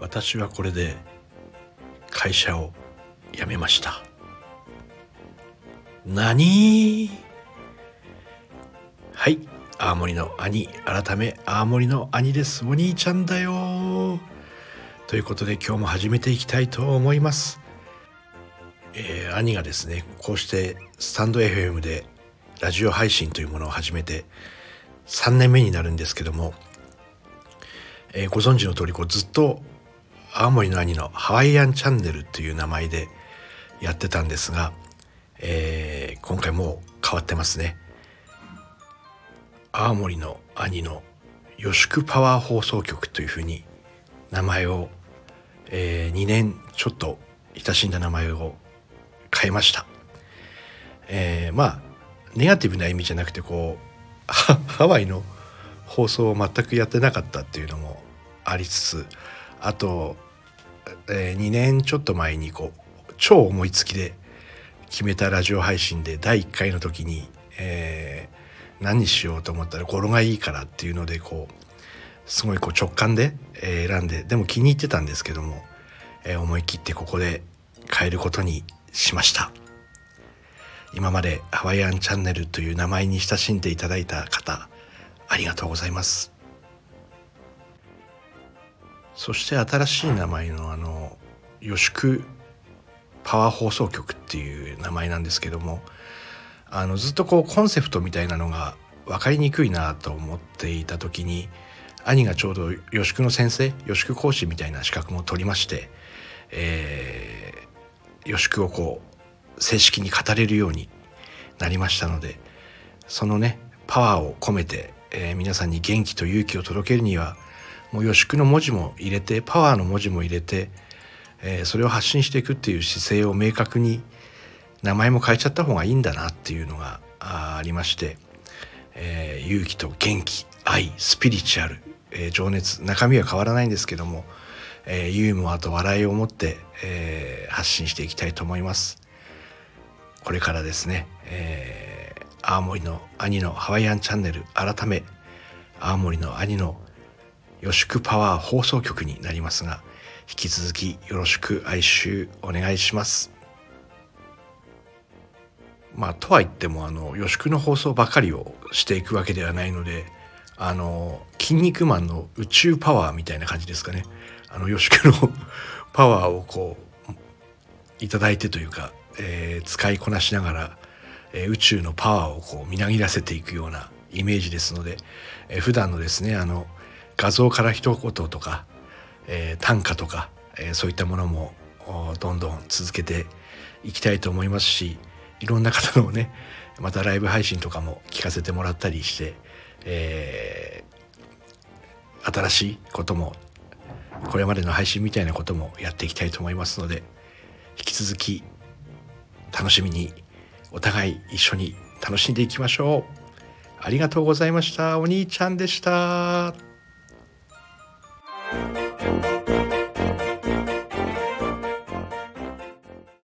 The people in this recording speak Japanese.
私はこれで会社を辞めました。何？はい青森の兄改め青森の兄です。お兄ちゃんだよ。ということで今日も始めていきたいと思います。えー、兄がですねこうしてスタンド FM でラジオ配信というものを始めて3年目になるんですけども、えー、ご存知の通りこうずっと青森の兄のハワイアンチャンネルという名前でやってたんですが、えー、今回もう変わってますね。青森の兄の予宿パワー放送局というふうに名前を、えー、2年ちょっと親しんだ名前を変えました。えー、まあネガティブな意味じゃなくてこうハワイの放送を全くやってなかったっていうのもありつつあと、えー、2年ちょっと前にこう超思いつきで決めたラジオ配信で第1回の時に、えー、何にしようと思ったら語呂がいいからっていうのでこうすごいこう直感で、え、選んででも気に入ってたんですけども、えー、思い切ってここで変えることにしました。今までハワイアンチャンネルという名前に親しんでいただいた方ありがとうございます。そして新しい名前のあの予宿パワー放送局っていう名前なんですけどもあのずっとこうコンセプトみたいなのが分かりにくいなと思っていた時に兄がちょうど予宿の先生予宿講師みたいな資格も取りまして、えー、予宿をこう正式に語れるようになりましたのでそのねパワーを込めて、えー、皆さんに元気と勇気を届けるにはもう予宿の文字も入れてパワーの文字も入れて、えー、それを発信していくっていう姿勢を明確に名前も変えちゃった方がいいんだなっていうのがありまして、えー、勇気と元気愛スピリチュアル、えー、情熱中身は変わらないんですけども、えー、ユーモアと笑いを持って、えー、発信していきたいと思います。これからですね、えー、青森の兄のハワイアンチャンネル改め青森の兄のよしくパワー放送局になりますが引き続きよろしく哀愁お願いします。まあとは言ってもあの予宿の放送ばかりをしていくわけではないのであの「筋肉マン」の宇宙パワーみたいな感じですかね。あの予宿の パワーをこういただいてというか、えー、使いこなしながら、えー、宇宙のパワーをこうみなぎらせていくようなイメージですので、えー、普段のですねあの画像から一言とか、えー、短歌とか、えー、そういったものもどんどん続けていきたいと思いますしいろんな方のねまたライブ配信とかも聞かせてもらったりして、えー、新しいこともこれまでの配信みたいなこともやっていきたいと思いますので引き続き楽しみにお互い一緒に楽しんでいきましょう。ありがとうございました。お兄ちゃんでした。